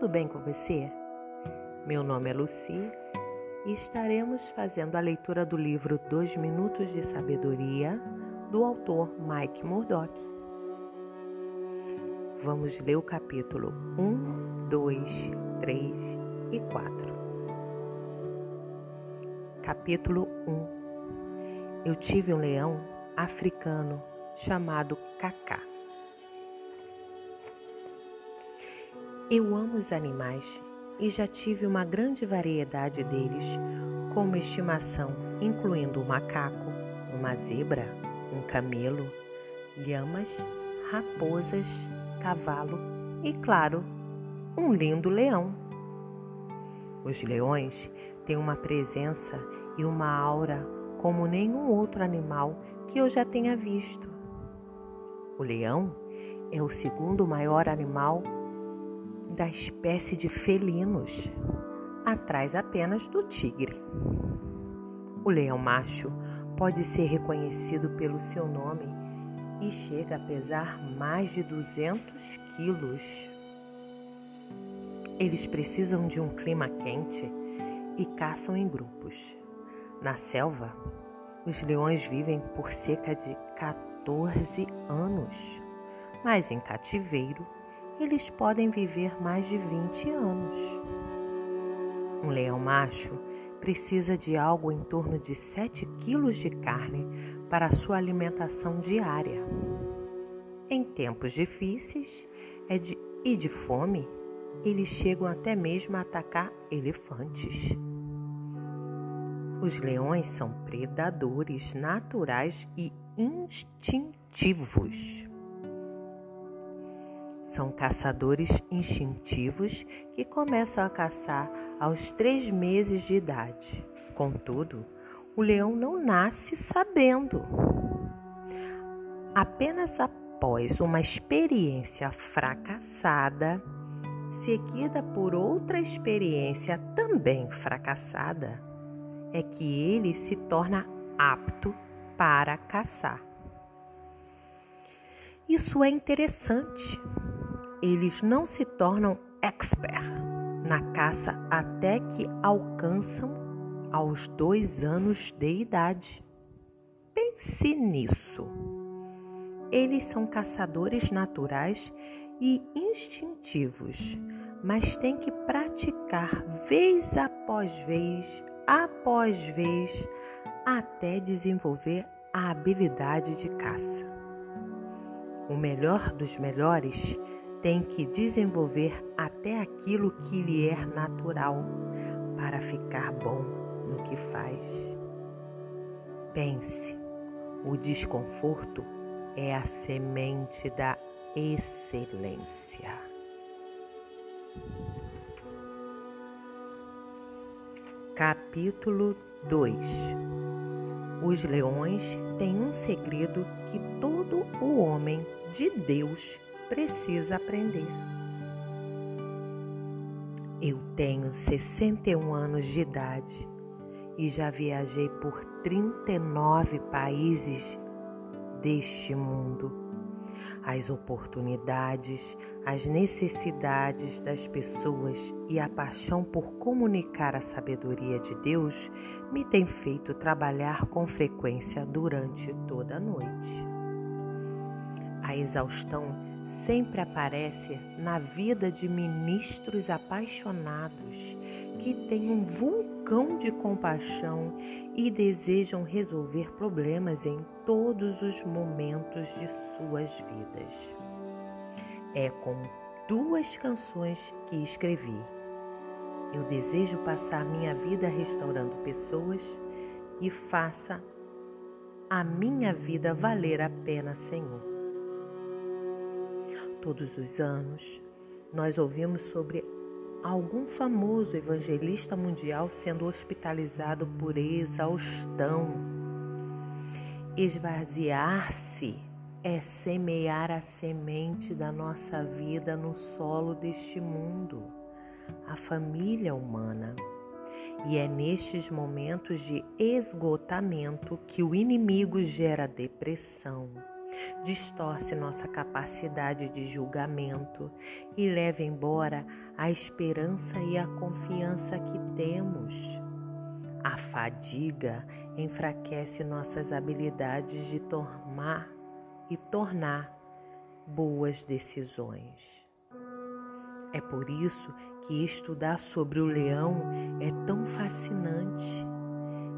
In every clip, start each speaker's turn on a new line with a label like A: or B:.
A: tudo bem com você? Meu nome é Luci e estaremos fazendo a leitura do livro Dois Minutos de Sabedoria do autor Mike Murdock. Vamos ler o capítulo 1, 2, 3 e 4. Capítulo 1 Eu tive um leão africano chamado Cacá. Eu amo os animais e já tive uma grande variedade deles como estimação, incluindo um macaco, uma zebra, um camelo, lhamas, raposas, cavalo e, claro, um lindo leão. Os leões têm uma presença e uma aura como nenhum outro animal que eu já tenha visto. O leão é o segundo maior animal da espécie de felinos, atrás apenas do tigre. O leão macho pode ser reconhecido pelo seu nome e chega a pesar mais de 200 quilos. Eles precisam de um clima quente e caçam em grupos. Na selva, os leões vivem por cerca de 14 anos, mas em cativeiro eles podem viver mais de 20 anos. Um leão macho precisa de algo em torno de 7 quilos de carne para sua alimentação diária. Em tempos difíceis é e de fome, eles chegam até mesmo a atacar elefantes. Os leões são predadores naturais e instintivos. São caçadores instintivos que começam a caçar aos três meses de idade. Contudo, o leão não nasce sabendo. Apenas após uma experiência fracassada, seguida por outra experiência também fracassada, é que ele se torna apto para caçar. Isso é interessante eles não se tornam expert na caça até que alcançam aos dois anos de idade. Pense nisso. Eles são caçadores naturais e instintivos, mas têm que praticar vez após vez, após vez, até desenvolver a habilidade de caça. O melhor dos melhores tem que desenvolver até aquilo que lhe é natural para ficar bom no que faz. Pense, o desconforto é a semente da excelência. Capítulo 2 Os leões têm um segredo que todo o homem de Deus precisa aprender. Eu tenho 61 anos de idade e já viajei por 39 países deste mundo. As oportunidades, as necessidades das pessoas e a paixão por comunicar a sabedoria de Deus me têm feito trabalhar com frequência durante toda a noite. A exaustão sempre aparece na vida de ministros apaixonados que têm um vulcão de compaixão e desejam resolver problemas em todos os momentos de suas vidas. É com duas canções que escrevi. Eu desejo passar minha vida restaurando pessoas e faça a minha vida valer a pena, Senhor. Todos os anos, nós ouvimos sobre algum famoso evangelista mundial sendo hospitalizado por exaustão. Esvaziar-se é semear a semente da nossa vida no solo deste mundo, a família humana. E é nestes momentos de esgotamento que o inimigo gera depressão, distorce nossa capacidade de julgamento e leva embora a esperança e a confiança que temos. A fadiga enfraquece nossas habilidades de tomar e tornar boas decisões. É por isso que estudar sobre o leão é tão fascinante.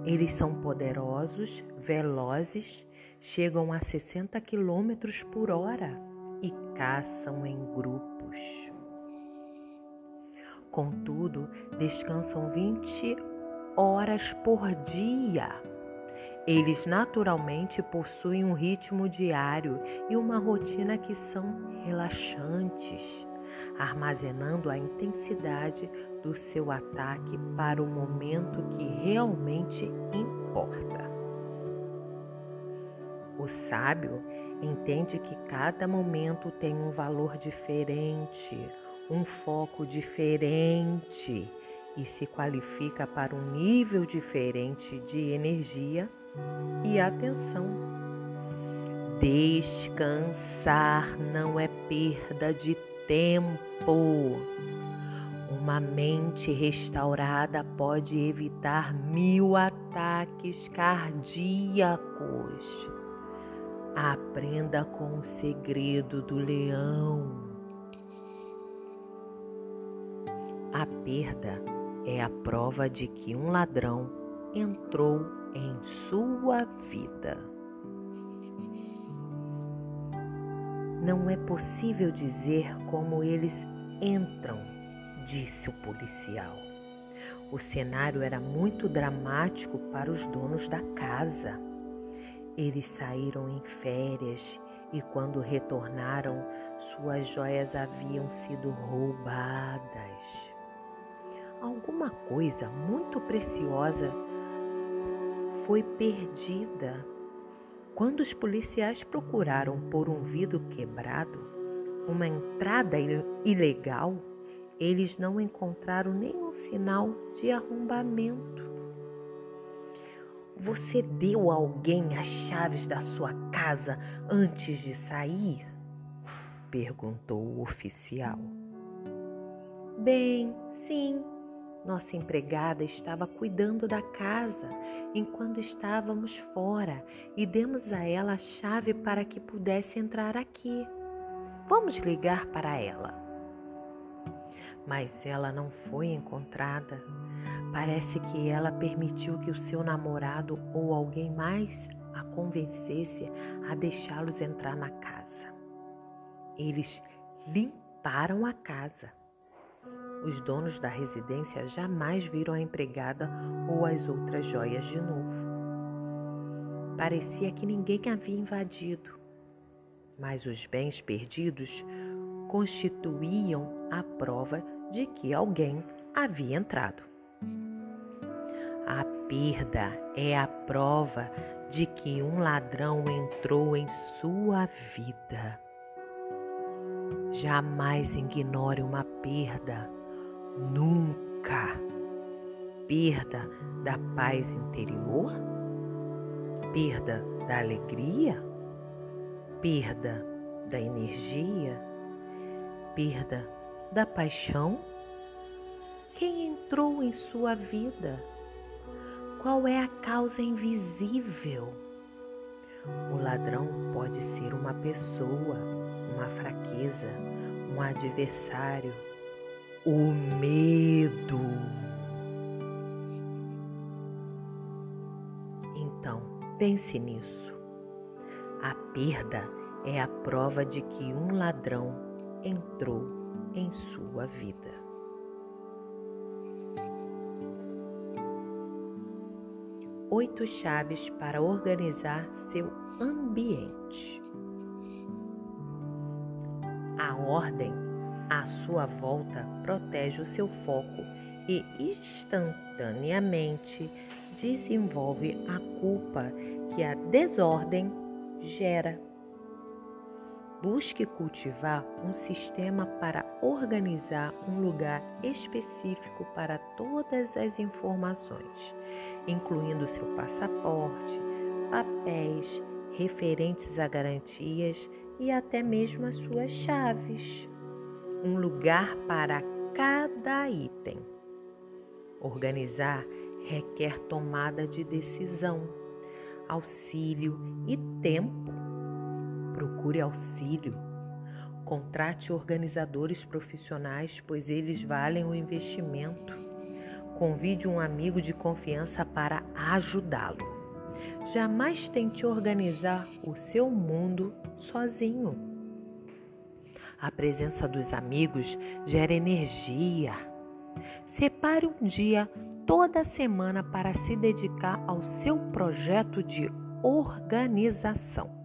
A: Eles são poderosos, velozes, chegam a 60 quilômetros por hora e caçam em grupos. Contudo, descansam 20 horas por dia. Eles naturalmente possuem um ritmo diário e uma rotina que são relaxantes, armazenando a intensidade do seu ataque para o momento que realmente importa. O sábio entende que cada momento tem um valor diferente, um foco diferente e se qualifica para um nível diferente de energia e atenção. Descansar não é perda de tempo. Uma mente restaurada pode evitar mil ataques cardíacos. Aprenda com o segredo do leão. A perda é a prova de que um ladrão entrou em sua vida. Não é possível dizer como eles entram, disse o policial. O cenário era muito dramático para os donos da casa. Eles saíram em férias e, quando retornaram, suas joias haviam sido roubadas alguma coisa muito preciosa foi perdida. Quando os policiais procuraram por um vidro quebrado, uma entrada ilegal, eles não encontraram nenhum sinal de arrombamento. Você deu a alguém as chaves da sua casa antes de sair? perguntou o oficial. Bem, sim, nossa empregada estava cuidando da casa enquanto estávamos fora e demos a ela a chave para que pudesse entrar aqui. Vamos ligar para ela. Mas ela não foi encontrada. Parece que ela permitiu que o seu namorado ou alguém mais a convencesse a deixá-los entrar na casa. Eles limparam a casa os donos da residência jamais viram a empregada ou as outras joias de novo. Parecia que ninguém havia invadido, mas os bens perdidos constituíam a prova de que alguém havia entrado. A perda é a prova de que um ladrão entrou em sua vida. Jamais ignore uma perda Nunca. Perda da paz interior? Perda da alegria? Perda da energia? Perda da paixão? Quem entrou em sua vida? Qual é a causa invisível? O ladrão pode ser uma pessoa, uma fraqueza, um adversário, o medo. Então, pense nisso. A perda é a prova de que um ladrão entrou em sua vida. Oito chaves para organizar seu ambiente. A ordem à sua volta protege o seu foco e instantaneamente desenvolve a culpa que a desordem gera. Busque cultivar um sistema para organizar um lugar específico para todas as informações, incluindo seu passaporte, papéis referentes a garantias e até mesmo as suas chaves. Um lugar para cada item. Organizar requer tomada de decisão, auxílio e tempo. Procure auxílio. Contrate organizadores profissionais, pois eles valem o investimento. Convide um amigo de confiança para ajudá-lo. Jamais tente organizar o seu mundo sozinho. A presença dos amigos gera energia. Separe um dia toda semana para se dedicar ao seu projeto de organização.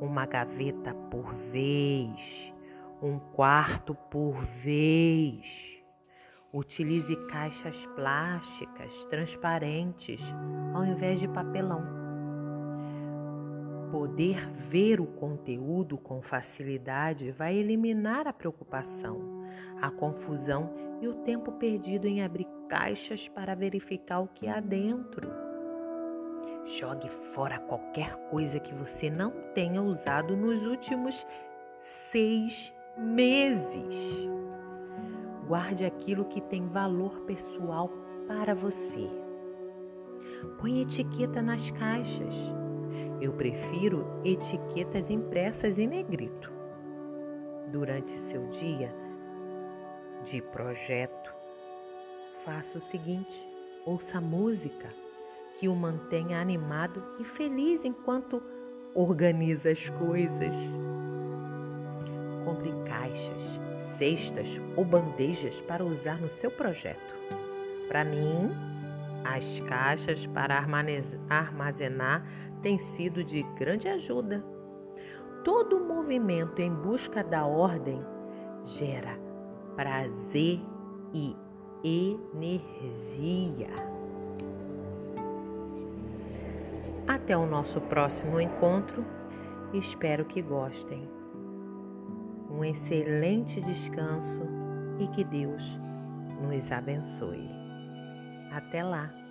A: Uma gaveta por vez, um quarto por vez. Utilize caixas plásticas transparentes ao invés de papelão. Poder ver o conteúdo com facilidade vai eliminar a preocupação, a confusão e o tempo perdido em abrir caixas para verificar o que há dentro. Jogue fora qualquer coisa que você não tenha usado nos últimos seis meses. Guarde aquilo que tem valor pessoal para você. Põe etiqueta nas caixas. Eu prefiro etiquetas impressas em negrito. Durante seu dia de projeto, faça o seguinte: ouça música que o mantenha animado e feliz enquanto organiza as coisas. Compre caixas, cestas ou bandejas para usar no seu projeto. Para mim, as caixas para armazenar têm sido de grande ajuda. Todo movimento em busca da ordem gera prazer e energia. Até o nosso próximo encontro. Espero que gostem um excelente descanso e que Deus nos abençoe. Até lá!